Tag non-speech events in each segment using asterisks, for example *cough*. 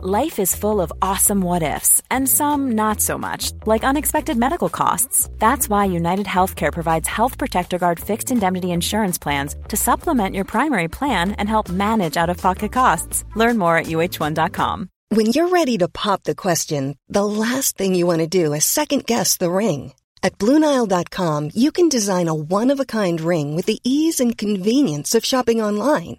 Life is full of awesome what ifs, and some not so much, like unexpected medical costs. That's why United Healthcare provides Health Protector Guard fixed indemnity insurance plans to supplement your primary plan and help manage out of pocket costs. Learn more at uh1.com. When you're ready to pop the question, the last thing you want to do is second guess the ring. At Bluenile.com, you can design a one of a kind ring with the ease and convenience of shopping online.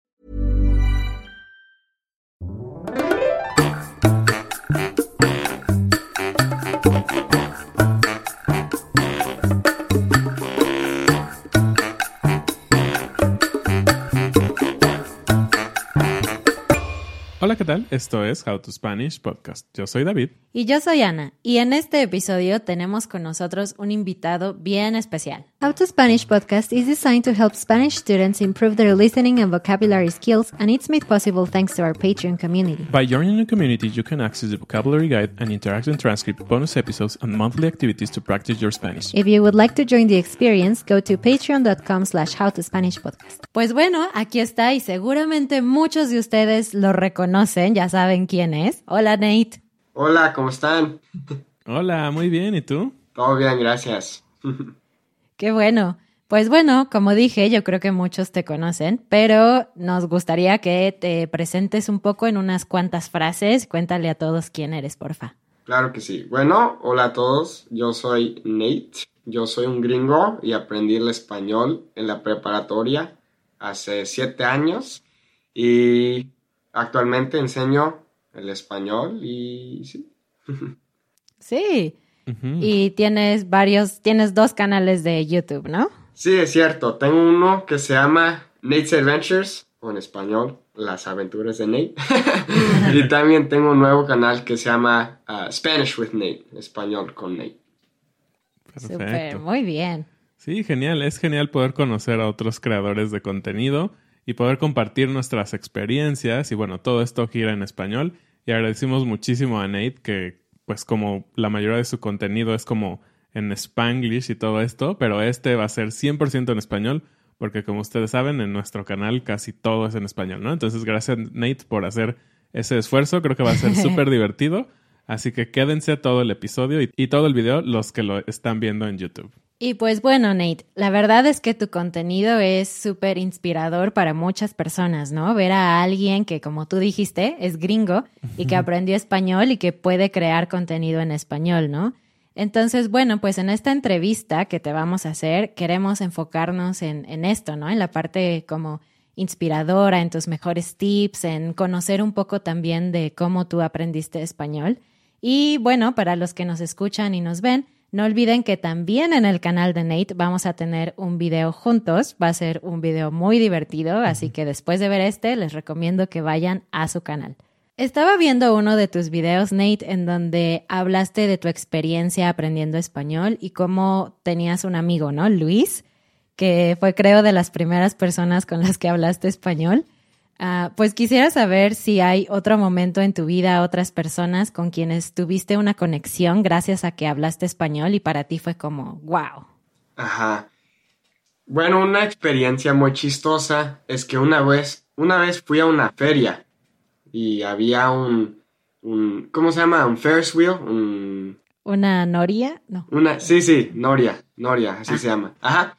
Hola, ¿qué tal? Esto es How to Spanish Podcast. Yo soy David. Y yo soy Ana, y en este episodio tenemos con nosotros un invitado bien especial. How to Spanish podcast is designed to help Spanish students improve their listening and vocabulary skills, and it's made possible thanks to our Patreon community. By joining the community, you can access the vocabulary guide and interactive transcript, bonus episodes, and monthly activities to practice your Spanish. If you would like to join the experience, go to patreon.com slash howtospanishpodcast. Pues bueno, aquí está y seguramente muchos de ustedes lo reconocen, ya saben quién es. Hola Nate. Hola, ¿cómo están? Hola, muy bien, ¿y tú? Todo bien, gracias. Qué bueno. Pues bueno, como dije, yo creo que muchos te conocen, pero nos gustaría que te presentes un poco en unas cuantas frases. Cuéntale a todos quién eres, porfa. Claro que sí. Bueno, hola a todos. Yo soy Nate. Yo soy un gringo y aprendí el español en la preparatoria hace siete años y actualmente enseño el español y sí. Sí. Y tienes varios, tienes dos canales de YouTube, ¿no? Sí, es cierto. Tengo uno que se llama Nate's Adventures, o en español, Las Aventuras de Nate. *laughs* y también tengo un nuevo canal que se llama uh, Spanish with Nate, español con Nate. Súper, muy bien. Sí, genial. Es genial poder conocer a otros creadores de contenido y poder compartir nuestras experiencias. Y bueno, todo esto gira en español. Y agradecimos muchísimo a Nate que pues como la mayoría de su contenido es como en spanglish y todo esto, pero este va a ser 100% en español, porque como ustedes saben, en nuestro canal casi todo es en español, ¿no? Entonces, gracias Nate por hacer ese esfuerzo, creo que va a ser *laughs* súper divertido, así que quédense todo el episodio y, y todo el video los que lo están viendo en YouTube. Y pues bueno, Nate, la verdad es que tu contenido es súper inspirador para muchas personas, ¿no? Ver a alguien que, como tú dijiste, es gringo y que aprendió español y que puede crear contenido en español, ¿no? Entonces, bueno, pues en esta entrevista que te vamos a hacer, queremos enfocarnos en, en esto, ¿no? En la parte como inspiradora, en tus mejores tips, en conocer un poco también de cómo tú aprendiste español. Y bueno, para los que nos escuchan y nos ven, no olviden que también en el canal de Nate vamos a tener un video juntos. Va a ser un video muy divertido, así que después de ver este, les recomiendo que vayan a su canal. Estaba viendo uno de tus videos, Nate, en donde hablaste de tu experiencia aprendiendo español y cómo tenías un amigo, ¿no? Luis, que fue creo de las primeras personas con las que hablaste español. Uh, pues quisiera saber si hay otro momento en tu vida, otras personas con quienes tuviste una conexión gracias a que hablaste español y para ti fue como, wow. Ajá. Bueno, una experiencia muy chistosa es que una vez, una vez fui a una feria y había un, un ¿cómo se llama? Un Ferris wheel, un... ¿Una noria? No. Una, sí, sí, noria, noria, así ah. se llama. Ajá.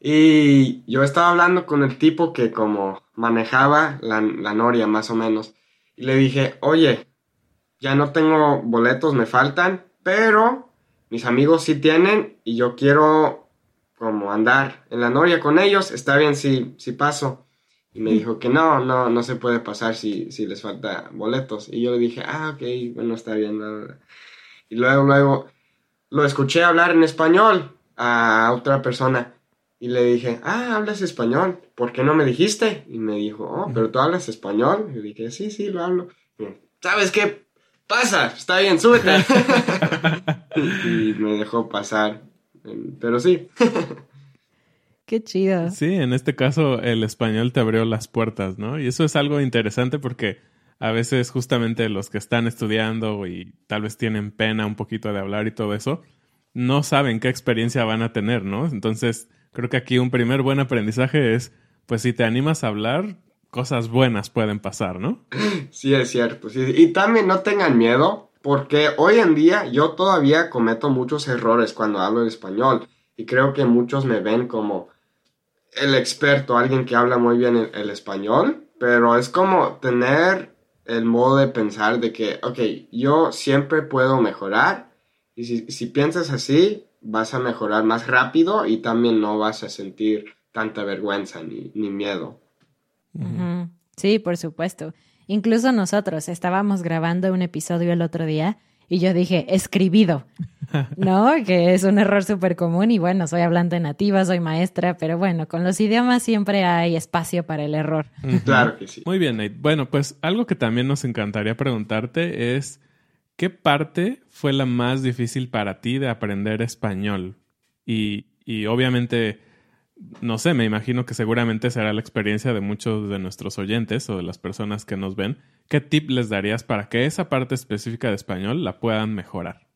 Y yo estaba hablando con el tipo que como manejaba la, la, noria más o menos. Y le dije, oye, ya no tengo boletos, me faltan, pero mis amigos sí tienen y yo quiero como andar en la noria con ellos, está bien si, si paso. Y me dijo que no, no, no se puede pasar si, si les falta boletos. Y yo le dije, ah, ok, bueno, está bien. Y luego, luego, lo escuché hablar en español a otra persona. Y le dije, ah, hablas español, ¿por qué no me dijiste? Y me dijo, oh, pero tú hablas español. Y dije, sí, sí, lo hablo. ¿Sabes qué? Pasa, está bien, súbete. *laughs* y me dejó pasar. Pero sí. *laughs* Qué chido. Sí, en este caso el español te abrió las puertas, ¿no? Y eso es algo interesante porque a veces justamente los que están estudiando y tal vez tienen pena un poquito de hablar y todo eso, no saben qué experiencia van a tener, ¿no? Entonces, creo que aquí un primer buen aprendizaje es, pues si te animas a hablar, cosas buenas pueden pasar, ¿no? Sí, es cierto. Sí. Y también no tengan miedo, porque hoy en día yo todavía cometo muchos errores cuando hablo el español. Y creo que muchos me ven como el experto, alguien que habla muy bien el, español, pero es como tener el modo de pensar de que, ok, yo siempre puedo mejorar y si, piensas así, vas a mejorar más rápido y también no vas a sentir tanta vergüenza ni, miedo. Sí, por supuesto. Incluso nosotros estábamos grabando un episodio el otro día y yo dije, escribido, *laughs* ¿no? Que es un error súper común y bueno, soy hablante nativa, soy maestra, pero bueno, con los idiomas siempre hay espacio para el error. Claro que sí. Muy bien, Nate. Bueno, pues algo que también nos encantaría preguntarte es, ¿qué parte fue la más difícil para ti de aprender español? Y, y obviamente no sé, me imagino que seguramente será la experiencia de muchos de nuestros oyentes o de las personas que nos ven. ¿Qué tip les darías para que esa parte específica de español la puedan mejorar?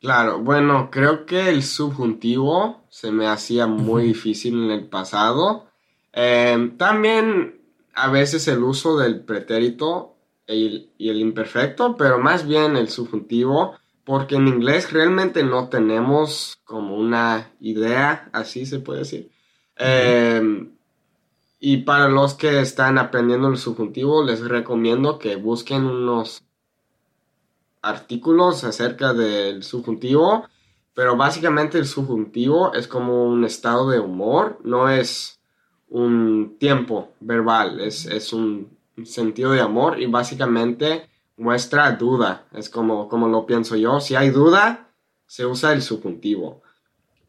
Claro, bueno, creo que el subjuntivo se me hacía muy difícil en el pasado. Em, también a veces el uso del pretérito y el imperfecto, pero más bien el subjuntivo, porque en inglés realmente no tenemos como una idea, así se puede decir, Em, y para los que están aprendiendo el subjuntivo, les recomiendo que busquen unos artículos acerca del subjuntivo, pero básicamente el subjuntivo es como un estado de humor, no es un tiempo verbal, es, es un sentido de amor y básicamente muestra duda, es como, como lo pienso yo, si hay duda, se usa el subjuntivo.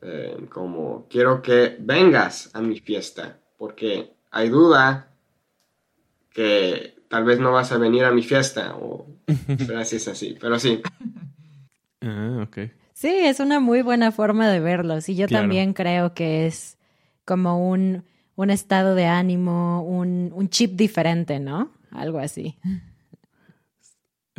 Eh, como quiero que vengas a mi fiesta, porque hay duda que tal vez no vas a venir a mi fiesta o *laughs* gracias así, pero sí. Ah, Sí, es una muy buena forma de verlo. y yo también creo que es como un, un estado de ánimo, un, un chip diferente, ¿no? Algo así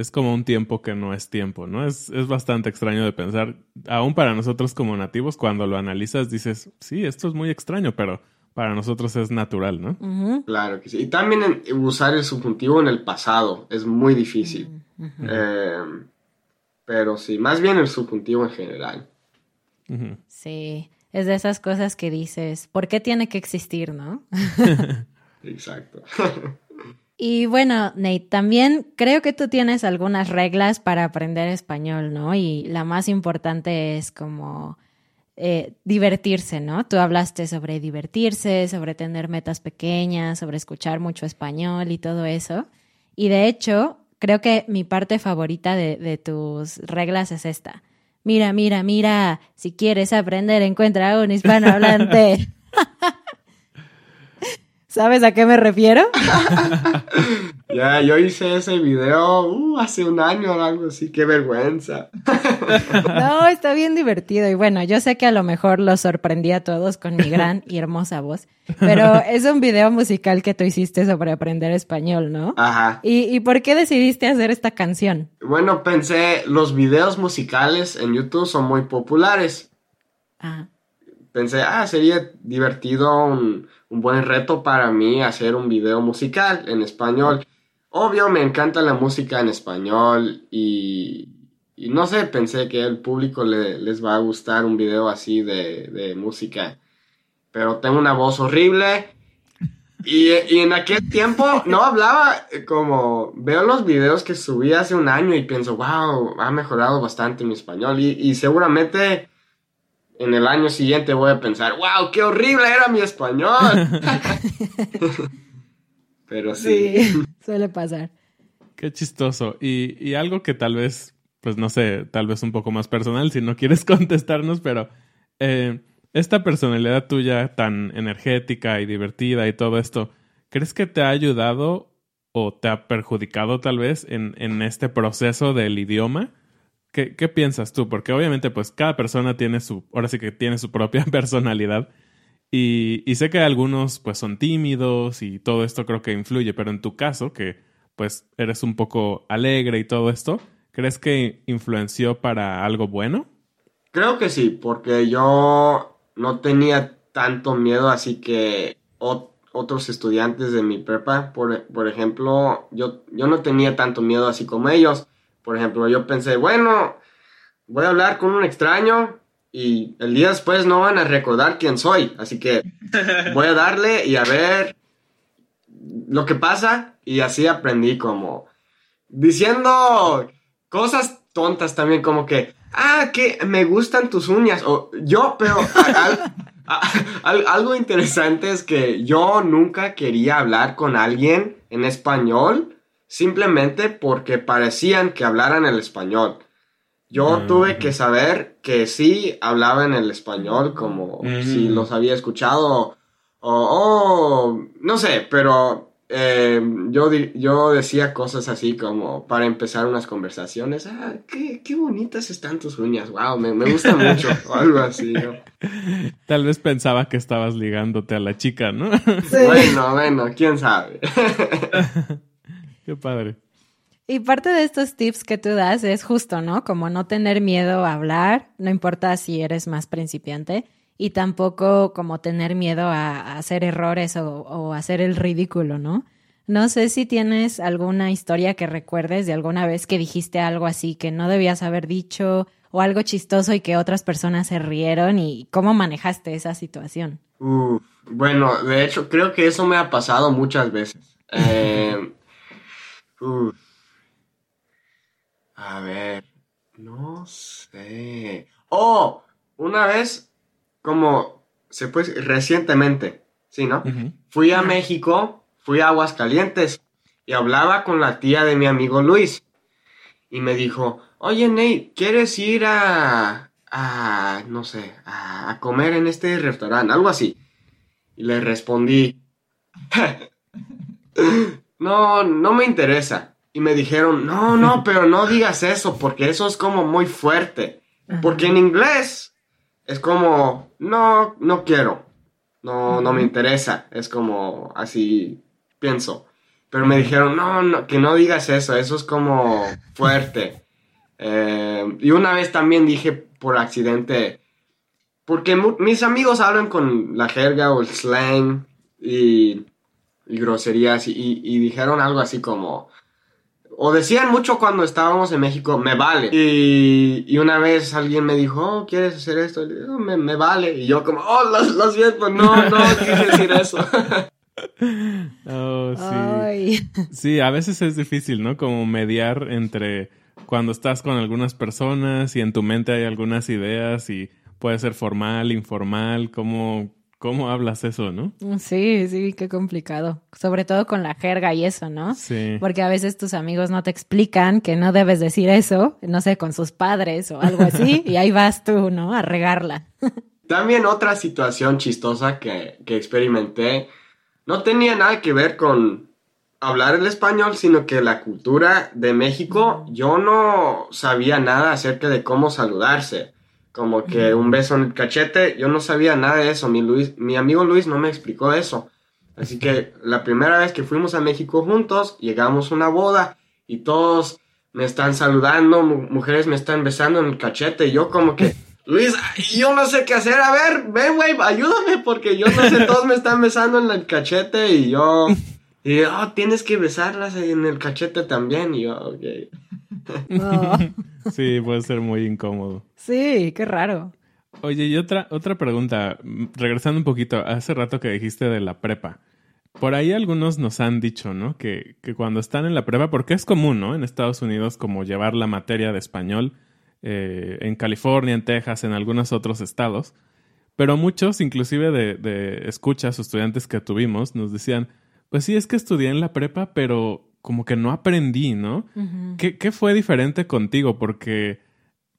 es como un tiempo que no es tiempo, ¿no? Es, es, bastante extraño de pensar, aún para nosotros como nativos, cuando lo analizas dices, sí, esto es muy extraño, pero para nosotros es natural, ¿no? Claro que sí. Y también usar el subjuntivo en el pasado es muy difícil. Eh, pero sí, más bien el subjuntivo en general. Sí, es de esas cosas que dices, ¿por qué tiene que existir, no? *laughs* Exacto. *laughs* Y bueno, Nate, también creo que tú tienes algunas reglas para aprender español, ¿no? Y la más importante es como eh, divertirse, ¿no? Tú hablaste sobre divertirse, sobre tener metas pequeñas, sobre escuchar mucho español y todo eso. Y de hecho, creo que mi parte favorita de, de tus reglas es esta. Mira, mira, mira, si quieres aprender, encuentra a un hispanohablante. *laughs* ¿Sabes a qué me refiero? *laughs* ya, yo hice ese video uh, hace un año o algo así, qué vergüenza. *laughs* no, está bien divertido y bueno, yo sé que a lo mejor los sorprendí a todos con mi gran y hermosa voz, pero es un video musical que tú hiciste sobre aprender español, ¿no? Ajá. ¿Y, y por qué decidiste hacer esta canción? Bueno, pensé, los videos musicales en YouTube son muy populares. Ah. Pensé, ah, sería divertido un un buen reto para mí hacer un video musical en español. Obvio, me encanta la música en español y, no sé, pensé que al público les va a gustar un video así de, música. Pero tengo una voz horrible y, en aquel tiempo no hablaba como veo los videos que subí hace un año y pienso, wow, ha mejorado bastante mi español y, y seguramente en el año siguiente voy a pensar, wow, qué horrible era mi español. *laughs* pero sí. Sí, suele pasar. Qué chistoso. Y, y algo que tal vez, pues no sé, tal vez un poco más personal, si no quieres *laughs* contestarnos, pero eh, esta personalidad tuya tan energética y divertida y todo esto, ¿crees que te ha ayudado o te ha perjudicado tal vez en, en este proceso del idioma? ¿Qué, ¿Qué, piensas tú? Porque obviamente pues cada persona tiene su, ahora sí que tiene su propia *laughs* personalidad y, y sé que algunos pues son tímidos y todo esto creo que influye, pero en tu caso que pues eres un poco alegre y todo esto, ¿crees que influenció para algo bueno? Creo que sí, porque yo no tenía tanto miedo, así que otros estudiantes de mi prepa, por, por ejemplo, yo, yo no tenía tanto miedo así como ellos. Por ejemplo, yo pensé, bueno, voy a hablar con un extraño y el día después no van a recordar quién soy. Así que *laughs* voy a darle y a ver lo que pasa. Y así aprendí como diciendo cosas tontas también, como que, ah, que me gustan tus uñas. O yo, pero algo interesante es que yo nunca quería hablar con alguien en español simplemente porque parecían que hablaran el español. Yo Ah, tuve que saber que sí hablaban el español, como si Mm. los había escuchado, o, o- no sé, pero eh, yo, yo decía cosas así como para empezar unas conversaciones, ah, qué, qué bonitas están tus uñas, wow, me, me gusta mucho, *laughs* o algo así, ¿no? Tal vez pensaba que estabas ligándote a la chica, ¿no? Bueno, bueno, quién sabe. *laughs* Qué padre. Y parte de estos tips que tú das es justo, ¿no? Como no tener miedo a hablar, no importa si eres más principiante, y tampoco como tener miedo a, a hacer errores o, o hacer el ridículo, ¿no? No sé si tienes alguna historia que recuerdes de alguna vez que dijiste algo así que no debías haber dicho o algo chistoso y que otras personas se rieron y cómo manejaste esa situación. Uf, bueno, de hecho, creo que eso me ha pasado muchas veces. *laughs* Eh, uf. A ver, no sé. Oh, una vez, como se puede recientemente, ¿sí, no? Fui a México, fui a Aguascalientes y hablaba con la tía de mi amigo Luis. Y me dijo, oye Nate, ¿quieres ir a, a no sé, a, a comer en este restaurante? Algo así. Y le respondí, *laughs* *laughs* no, no me interesa. Y me dijeron, no, no, *laughs* pero no digas eso porque eso es como muy fuerte. Porque en inglés es como, no, no quiero. No, no me interesa. Es como así pienso. Pero me dijeron, no, no, que no digas eso. Eso es como fuerte. *laughs* Eh, y una vez también dije por accidente, porque mis amigos hablan con la jerga o el slang y, y groserías y, y- y dijeron algo así como, o decían mucho cuando estábamos en México, me vale. Y, y una vez alguien me dijo, oh, ¿quieres hacer esto? Y me, me vale. Y yo como, oh, lo, lo siento, no, no quise decir eso. *laughs* Oh, sí. Ay. Sí, a veces es difícil, ¿no? Como mediar entre cuando estás con algunas personas y en tu mente hay algunas ideas y puede ser formal, informal, ¿cómo, cómo hablas eso, no? Sí, sí, qué complicado. Sobre todo con la jerga y eso, ¿no? Sí. Porque a veces tus amigos no te explican que no debes decir eso, no sé, con sus padres o algo así, *laughs* y ahí vas tú, ¿no? A regarla. También otra situación chistosa que, que experimenté no tenía nada que ver con hablar el español, sino que la cultura de México, yo no sabía nada acerca de cómo saludarse. Como que un beso en el cachete, yo no sabía nada de eso. Mi, Luis, mi amigo Luis no me explicó eso. Así que la primera vez que fuimos a México juntos, llegamos a una boda y todos me están saludando, mu- mujeres me están besando en el cachete y yo como que, *laughs* Luis, yo no sé qué hacer, a ver, ven, güey, ayúdame porque yo no sé, todos me están besando en el cachete y yo, *laughs* y oh, tienes que besarlas en el cachete también y yo, ok. *laughs* No. Sí, puede ser muy incómodo. Sí, qué raro. Oye, y otra, otra pregunta, mm, regresando un poquito, hace rato que dijiste de la prepa. Por ahí algunos nos han dicho, ¿no? Que, que cuando están en la prepa, porque es común, ¿no? En Estados Unidos, como llevar la materia de español, eh, en California, en Texas, en algunos otros estados. Pero muchos, inclusive de, de escuchas o estudiantes que tuvimos, nos decían, pues sí, es que estudié en la prepa, pero como que no aprendí, ¿no? ¿Qué, ¿Qué, fue diferente contigo? Porque,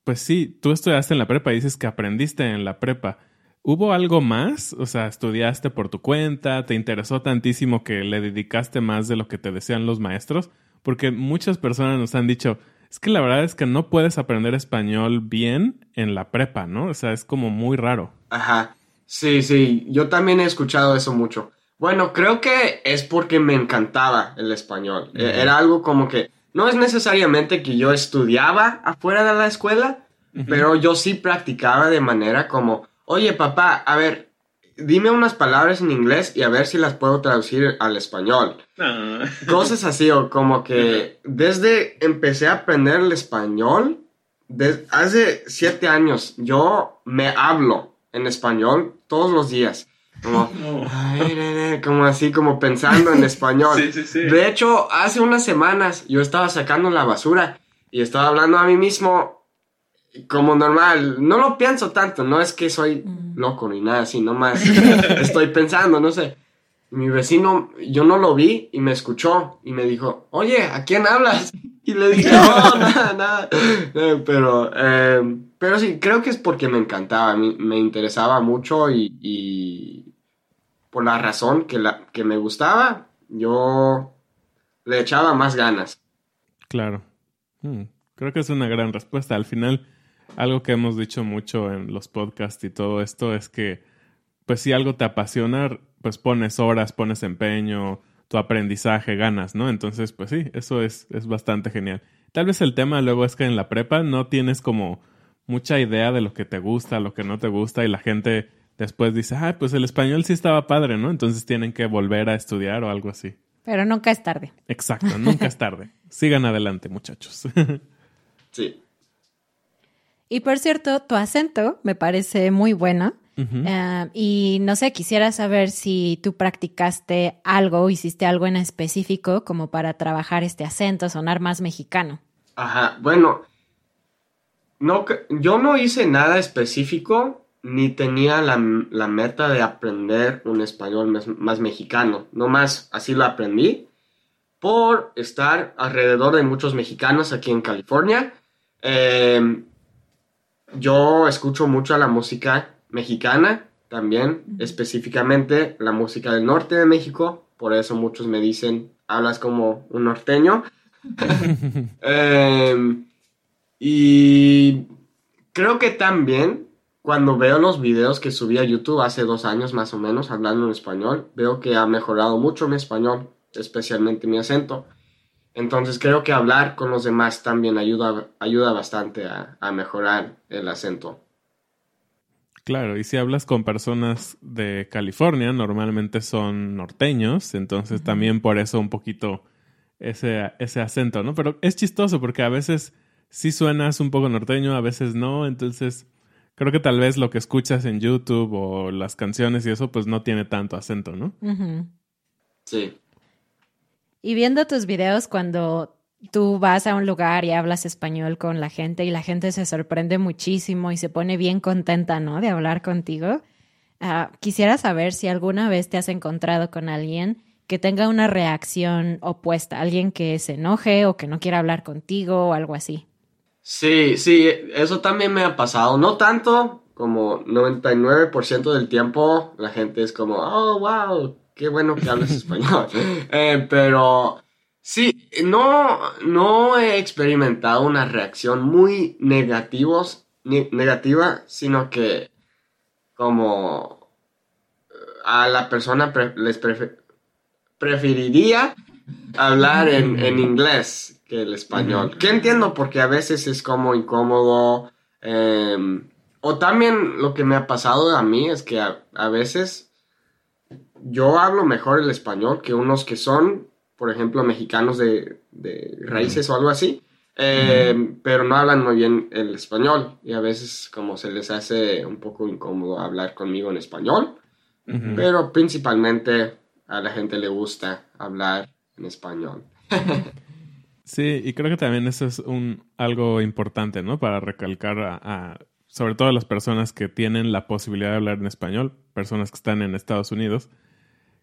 pues sí, tú estudiaste en la prepa y dices que aprendiste en la prepa. ¿Hubo algo más? O sea, ¿estudiaste por tu cuenta? ¿Te interesó tantísimo que le dedicaste más de lo que te decían los maestros? Porque muchas personas nos han dicho, es que la verdad es que no puedes aprender español bien en la prepa, ¿no? O sea, es como muy raro. Ajá. Sí, sí, yo también he escuchado eso mucho. Bueno, creo que es porque me encantaba el español. E-, era algo como que no es necesariamente que yo estudiaba afuera de la escuela, pero yo sí practicaba de manera como oye papá, a ver, dime unas palabras en inglés y a ver si las puedo traducir al español. Ah. Cosas así, o como que desde empecé a aprender el español, hace siete años, yo me hablo en español todos los días. Como, como así, como pensando en *laughs* español. De hecho, hace unas semanas yo estaba sacando la basura y estaba hablando a mí mismo como normal, no lo pienso tanto, no es que soy loco ni nada así, nomás *laughs* estoy pensando, no sé. Mi vecino, yo no lo vi y me escuchó y me dijo, oye, ¿a quién hablas? *laughs* Y le dije, no, nada, nada. Eh, pero, em, pero sí, creo que es porque me encantaba, me interesaba mucho y, por la razón que, la, que me gustaba, yo le echaba más ganas. Claro. Mm, creo que es una gran respuesta. Al final, algo que hemos dicho mucho en los podcasts y todo esto es que, pues si algo te apasiona, pues pones horas, pones empeño, tu aprendizaje, ganas, ¿no? Entonces, pues sí, eso es, es bastante genial. Tal vez el tema luego es que en la prepa no tienes como mucha idea de lo que te gusta, lo que no te gusta y la gente después dice, ah, pues el español sí estaba padre, ¿no? Entonces tienen que volver a estudiar o algo así. Pero nunca es tarde. Exacto, nunca es tarde. *laughs* Sigan adelante, muchachos. *laughs* sí. Y por cierto, tu acento me parece muy bueno. Eh, y no sé, quisiera saber si tú practicaste algo, hiciste algo en específico como para trabajar este acento, sonar más mexicano. Ajá, bueno, no, yo no hice nada específico ni tenía la, meta de aprender un español más, mexicano. No más, así lo aprendí por estar alrededor de muchos mexicanos aquí en California. Eh, yo escucho mucho la música mexicana también, específicamente la música del norte de México, por eso muchos me dicen, hablas como un norteño. *laughs* Em, y creo que también cuando veo los videos que subí a YouTube hace dos años más o menos hablando en español, veo que ha mejorado mucho mi español, especialmente mi acento. Entonces creo que hablar con los demás también ayuda, ayuda bastante a, mejorar el acento. Claro, y si hablas con personas de California, normalmente son norteños, entonces también por eso un poquito ese, ese acento, ¿no? Pero es chistoso porque a veces sí suenas un poco norteño, a veces no, entonces creo que tal vez lo que escuchas en YouTube o las canciones y eso pues no tiene tanto acento, ¿no? Sí. Y viendo tus videos cuando tú vas a un lugar y hablas español con la gente y la gente se sorprende muchísimo y se pone bien contenta, ¿no? De hablar contigo. Ah, quisiera saber si alguna vez te has encontrado con alguien que tenga una reacción opuesta, alguien que se enoje o que no quiera hablar contigo o algo así. Sí, sí, eso también me ha pasado. No tanto, como 99% del tiempo la gente es como, oh, wow, qué bueno que hablas *laughs* español. *laughs* Eh, pero sí, no, no he experimentado una reacción muy negativos, negativa, sino que como a la persona les preferiría hablar en, inglés que el español. Que entiendo porque a veces es como incómodo. Em, o también lo que me ha pasado a mí es que a veces yo hablo mejor el español que unos que son, por ejemplo, mexicanos de, raíces o algo así, eh, pero no hablan muy bien el español y a veces como se les hace un poco incómodo hablar conmigo en español, pero principalmente a la gente le gusta hablar en español. *laughs* sí, y creo que también eso es un, algo importante, ¿no? Para recalcar a, sobre todo a las personas que tienen la posibilidad de hablar en español, personas que están en Estados Unidos,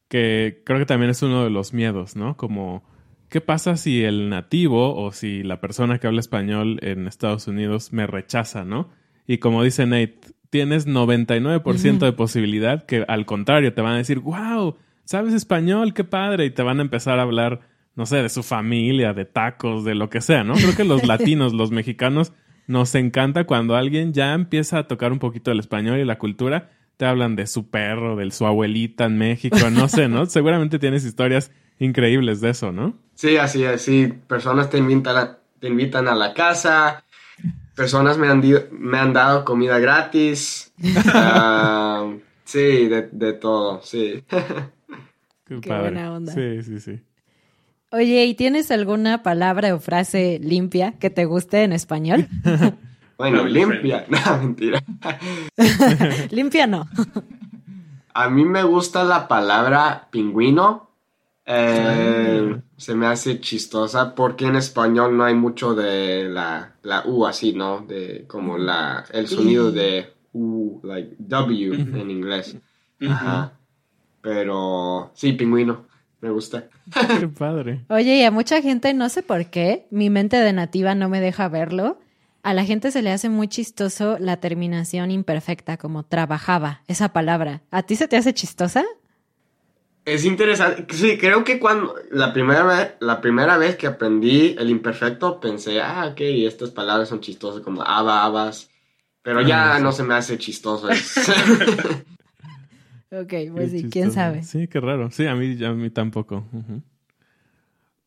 que creo que también es uno de los miedos, ¿no? Como, ¿qué pasa si el nativo o si la persona que habla español en Estados Unidos me rechaza, ¿no? Y como dice Nate, tienes 99% de posibilidad que al contrario te van a decir, wow, ¿sabes español? ¡Qué padre! Y te van a empezar a hablar, no sé, de su familia, de tacos, de lo que sea, ¿no? Creo que los *laughs* latinos, los mexicanos, nos encanta cuando alguien ya empieza a tocar un poquito el español y la cultura te hablan de su perro, de su abuelita en México, no sé, ¿no? *laughs* Seguramente tienes historias increíbles de eso, ¿no? Sí, así es, sí. Personas te invitan a, te invitan a la casa, personas me han, me han dado comida gratis. *laughs* Ah, sí, de, todo, sí. Qué, buena onda. Sí, sí, sí. Oye, ¿y tienes alguna palabra o frase limpia que te guste en español? *laughs* Bueno, limpia. *laughs* No, mentira. *laughs* limpia no. A mí me gusta la palabra pingüino. Eh, se me hace chistosa porque en español no hay mucho de la, la U así, ¿no? De como la, el sonido de U, like W en inglés. Ajá. Pero sí, pingüino. Me gusta. *laughs* Qué padre. Oye, y a mucha gente, no sé por qué, mi mente de nativa no me deja verlo a la gente se le hace muy chistoso la terminación imperfecta, como trabajaba, esa palabra. ¿A ti se te hace chistosa? Es interesante. Sí, creo que cuando la primera vez, la primera vez que aprendí el imperfecto pensé, ah, ok, estas palabras son chistosas como aba, abas. Pero ya ah, no se me hace chistoso. *laughs* *laughs* ok, pues sí, quién sabe. Sí, qué raro. Sí, a mí, a mí tampoco.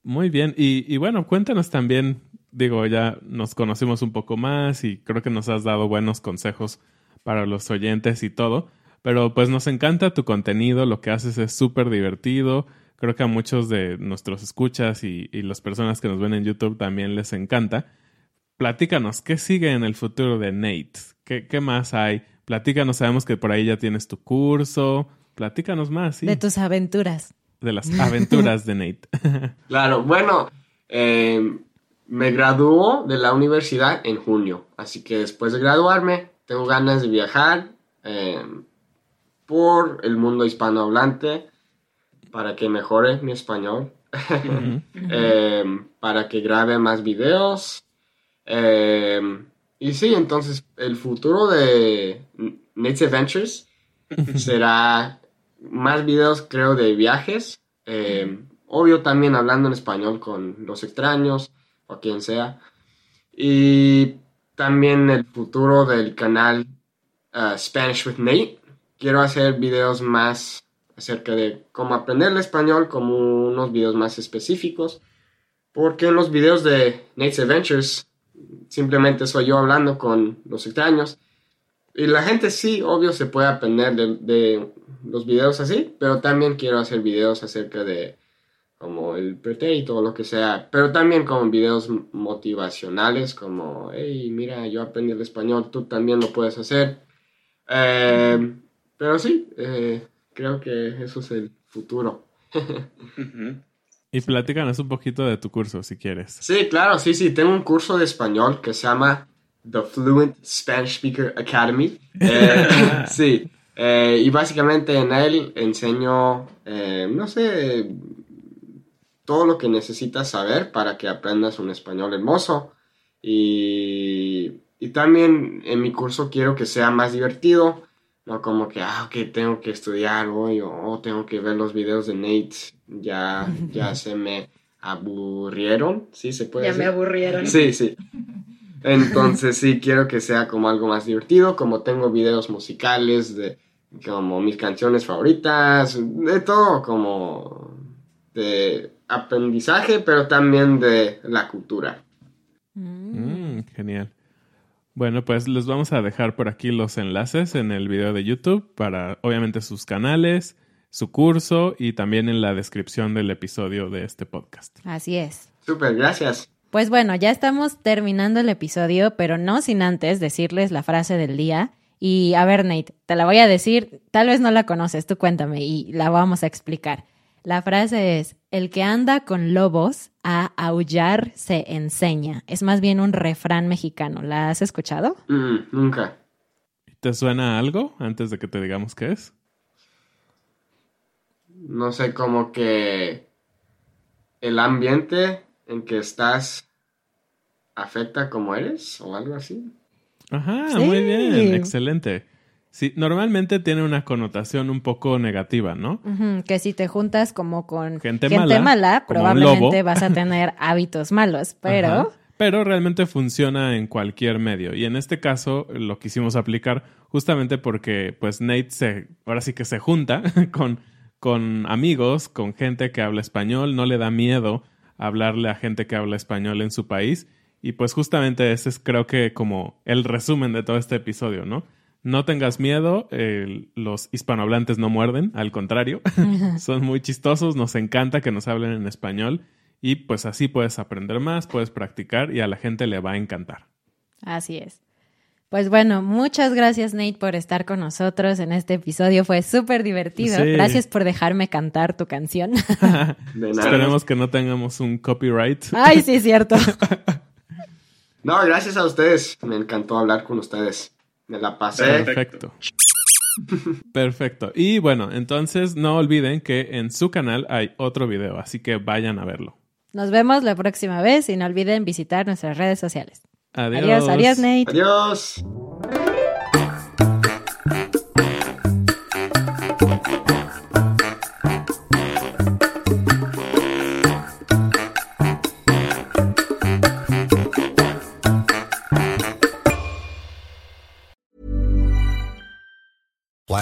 Muy bien. Y, y bueno, cuéntanos también digo, ya nos conocimos un poco más y creo que nos has dado buenos consejos para los oyentes y todo. Pero pues nos encanta tu contenido, lo que haces es súper divertido. Creo que a muchos de nuestros escuchas y, las personas que nos ven en YouTube también les encanta. Platícanos, ¿qué sigue en el futuro de Nate? ¿Qué, qué más hay? Platícanos, sabemos que por ahí ya tienes tu curso. Platícanos más, sí. De tus aventuras. De las aventuras de Nate. *laughs* claro, bueno, eh, me graduó de la universidad en junio, así que después de graduarme tengo ganas de viajar em, por el mundo hispanohablante para que mejore mi español, *laughs* em, para que grabe más videos. Y sí, entonces el futuro de Nate's Adventures *laughs* será más videos, creo, de viajes. obvio también hablando en español con los extraños o quien sea. Y también el futuro del canal uh, Spanish with Nate. Quiero hacer videos más acerca de cómo aprender el español, como unos videos más específicos. Porque en los videos de Nate's Adventures simplemente soy yo hablando con los extraños. Y la gente sí, obvio, se puede aprender de, los videos así, pero también quiero hacer videos acerca de como el prete y todo lo que sea, pero también con videos motivacionales como, hey, mira, yo aprendí el español, tú también lo puedes hacer. Eh, pero sí, eh, creo que eso es el futuro. *laughs* y platícanos un poquito de tu curso, si quieres. Sí, claro, sí, sí, tengo un curso de español que se llama The Fluent Spanish Speaker Academy. Eh, *laughs* sí, y básicamente en él enseño, no sé, todo lo que necesitas saber para que aprendas un español hermoso. Y, y también en mi curso quiero que sea más divertido, no como que, ah, ok, tengo que estudiar hoy o tengo que ver los videos de Nate, ya, ya *laughs* se me aburrieron, ¿sí se puede Ya me aburrieron. Sí, sí. Entonces sí, quiero que sea como algo más divertido, como tengo videos musicales de como mis canciones favoritas, de todo, como de aprendizaje, pero también de la cultura. Mm, genial. Bueno, pues les vamos a dejar por aquí los enlaces en el video de YouTube para obviamente sus canales, su curso y también en la descripción del episodio de este podcast. Así es. Súper, gracias. Pues bueno, ya estamos terminando el episodio, pero no sin antes decirles la frase del día. Y a ver, Nate, te la voy a decir, tal vez no la conoces, tú cuéntame y la vamos a explicar. La frase es, el que anda con lobos a aullar se enseña. Es más bien un refrán mexicano. ¿La has escuchado? Mm, nunca. ¿Te suena algo antes de que te digamos qué es? no sé, como que el ambiente en que estás afecta como eres o algo así. Ajá, muy bien, excelente. Sí, normalmente tiene una connotación un poco negativa, ¿no? que si te juntas como con gente, mala, probablemente vas a *laughs* tener hábitos malos, pero... Pero realmente funciona en cualquier medio. Y en este caso lo quisimos aplicar justamente porque pues Nate se, ahora sí que se junta *laughs* con, con amigos, con gente que habla español, no le da miedo hablarle a gente que habla español en su país. Y pues justamente ese es creo que como el resumen de todo este episodio, ¿no? No tengas miedo, los hispanohablantes no muerden, al contrario, *laughs* son muy chistosos, nos encanta que nos hablen en español y pues así puedes aprender más, puedes practicar y a la gente le va a encantar. Así es. Pues bueno, muchas gracias Nate por estar con nosotros en este episodio. Fue súper divertido. Gracias por dejarme cantar tu canción. *laughs* *laughs* Esperemos que no tengamos un copyright. Ay, sí, es cierto. no, gracias a ustedes. Me encantó hablar con ustedes. Me la pasé. Perfecto. *laughs* Perfecto. Y bueno, entonces no olviden que en su canal hay otro video, así que vayan a verlo. Nos vemos la próxima vez y no olviden visitar nuestras redes sociales. Adiós. Adiós, adiós, Nate. Adiós.